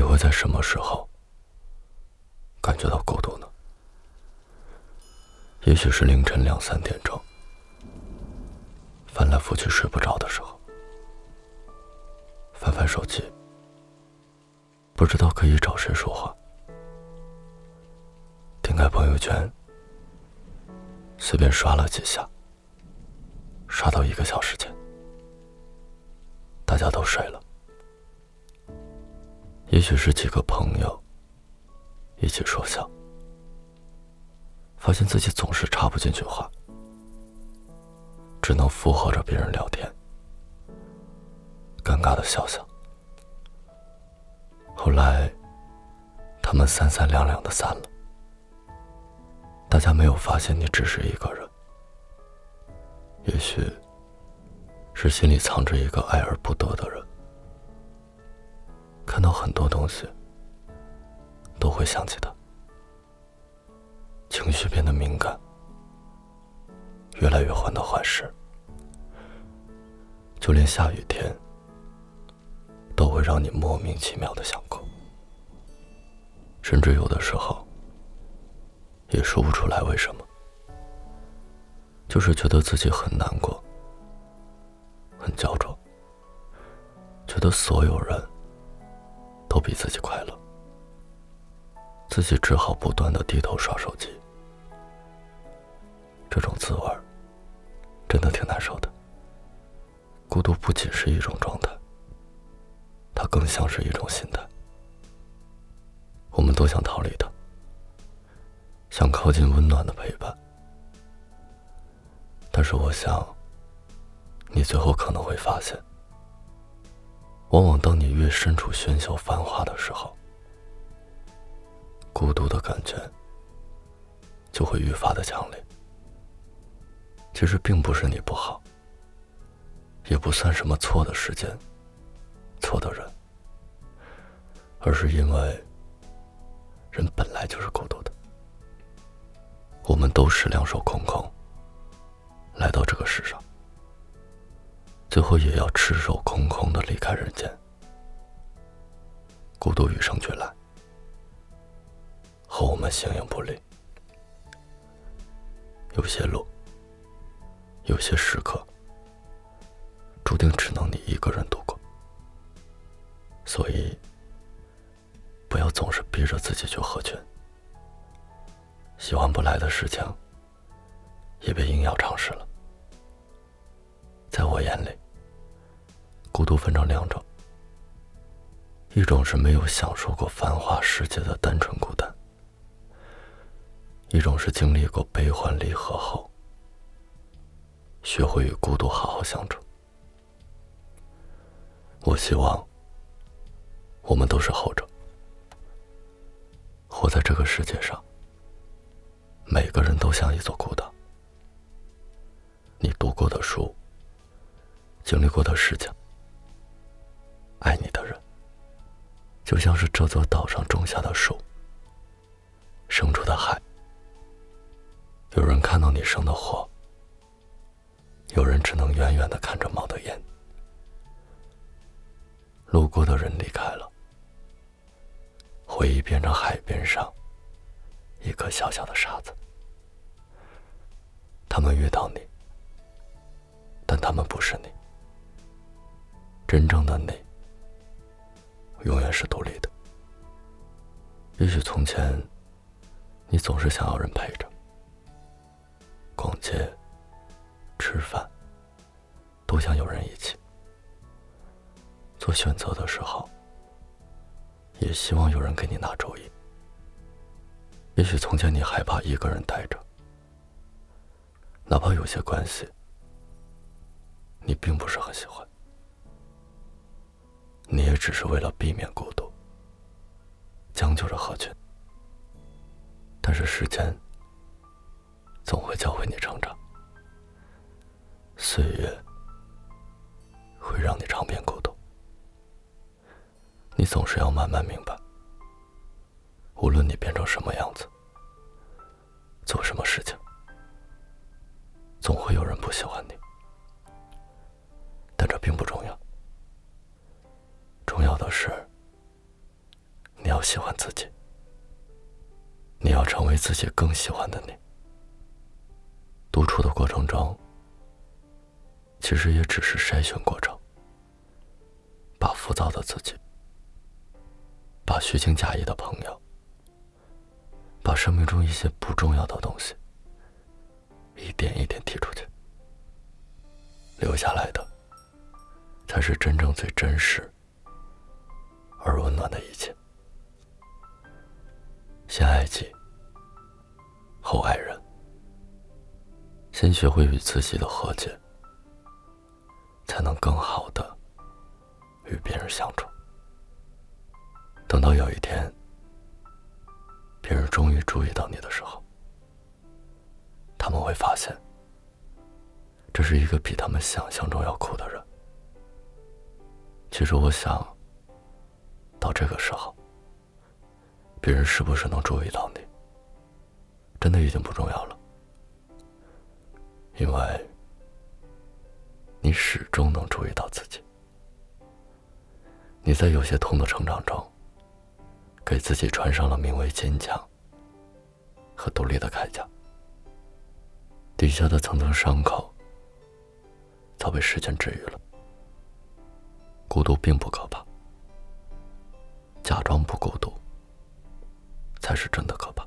你会在什么时候感觉到孤独呢？也许是凌晨两三点钟，翻来覆去睡不着的时候，翻翻手机，不知道可以找谁说话，点开朋友圈，随便刷了几下，刷到一个小时前，大家都睡了。也许是几个朋友一起说笑。发现自己总是插不进去话，只能附和着别人聊天，尴尬的笑笑。后来，他们三三两两的散了。大家没有发现你只是一个人，也许是心里藏着一个爱而不得的人，看到很多东西都会想起他。情绪变得敏感，越来越患得患失，就连下雨天都会让你莫名其妙的想哭，甚至有的时候也说不出来为什么，就是觉得自己很难过，很焦灼，觉得所有人都比自己快乐，自己只好不断的低头刷手机。这种滋味真的挺难受的。孤独不仅是一种状态，它更像是一种心态。我们都想逃离它，想靠近温暖的陪伴，但是我想，你最后可能会发现，往往当身处喧嚣繁华的时候，孤独的感觉就会愈发的强烈。其实并不是你不好，也不算什么错的时间、错的人，而是因为人本来就是孤独的。我们都是两手空空来到这个世上，最后也要赤手空空的离开人间。孤独与生俱来，和我们形影不离。有些路。有些时刻，注定只能你一个人度过，所以不要总是逼着自己去合群。喜欢不来的事情，也别硬要尝试了。在我眼里，孤独分成两种：一种是没有享受过繁华世界的单纯孤单；一种是经历过悲欢离合后。学会与孤独好好相处。我希望我们都是后者。活在这个世界上，每个人都像一座孤岛。你读过的书，经历过的事情，就像是这座岛上种下的树，生出的海。有人看到你生的火。有人只能远远的看着冒的烟，路过的人离开了，回忆变成海边上一颗小小的沙子。他们遇到你，但他们不是你。真正的你，永远是独立的。也许从前，你总是想要人陪着，逛街。吃饭，都想有人一起。做选择的时候，也希望有人给你拿主意。也许从前你害怕一个人待着，哪怕有些关系你并不是很喜欢，只是为了避免孤独，将就着合群。但是时间总会教会你成长。岁月会让你尝遍孤独，你总是要慢慢明白，无论你变成什么样子，做什么事情，总会有人不喜欢你，要。喜欢自己，你要成为自己更喜欢的你。独处的过程中，其实也只是筛选过程，把浮躁的自己，把虚情假意的朋友，把生命中一些不重要的东西，一点一点踢出去，留下来的，才是真正最真实而温暖的。先爱己，后爱人。先学会与自己的和解，才能更好的与别人相处。等到有一天，别人终于注意到你的时候，他们会发现，这是一个比他们想象中要酷的人。其实，我想，到这个时候。别人是不是能注意到你，真的已经不重要了，因为你始终能注意到自己。你在有些痛的成长中，给自己穿上了名为坚强和独立的铠甲，底下的层层伤口早被时间治愈了。孤独并不可怕，假装不孤独。才是真的可怕。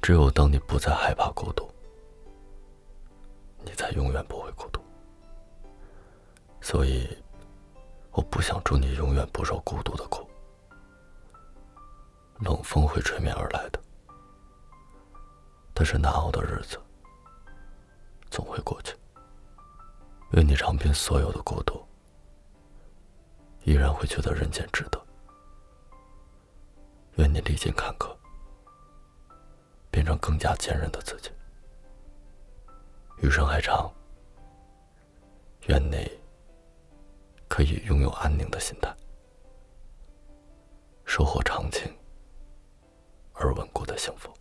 只有当你不再害怕孤独，你才永远不会孤独。所以，我不想祝你永远不受孤独的苦。冷风会吹面而来的，但是难熬的日子总会过去。愿你尝遍所有的孤独，依然会觉得人间值得。愿你历尽坎坷，变成更加坚韧的自己。余生还长，愿你可以拥有安宁的心态，收获长情而稳固的幸福。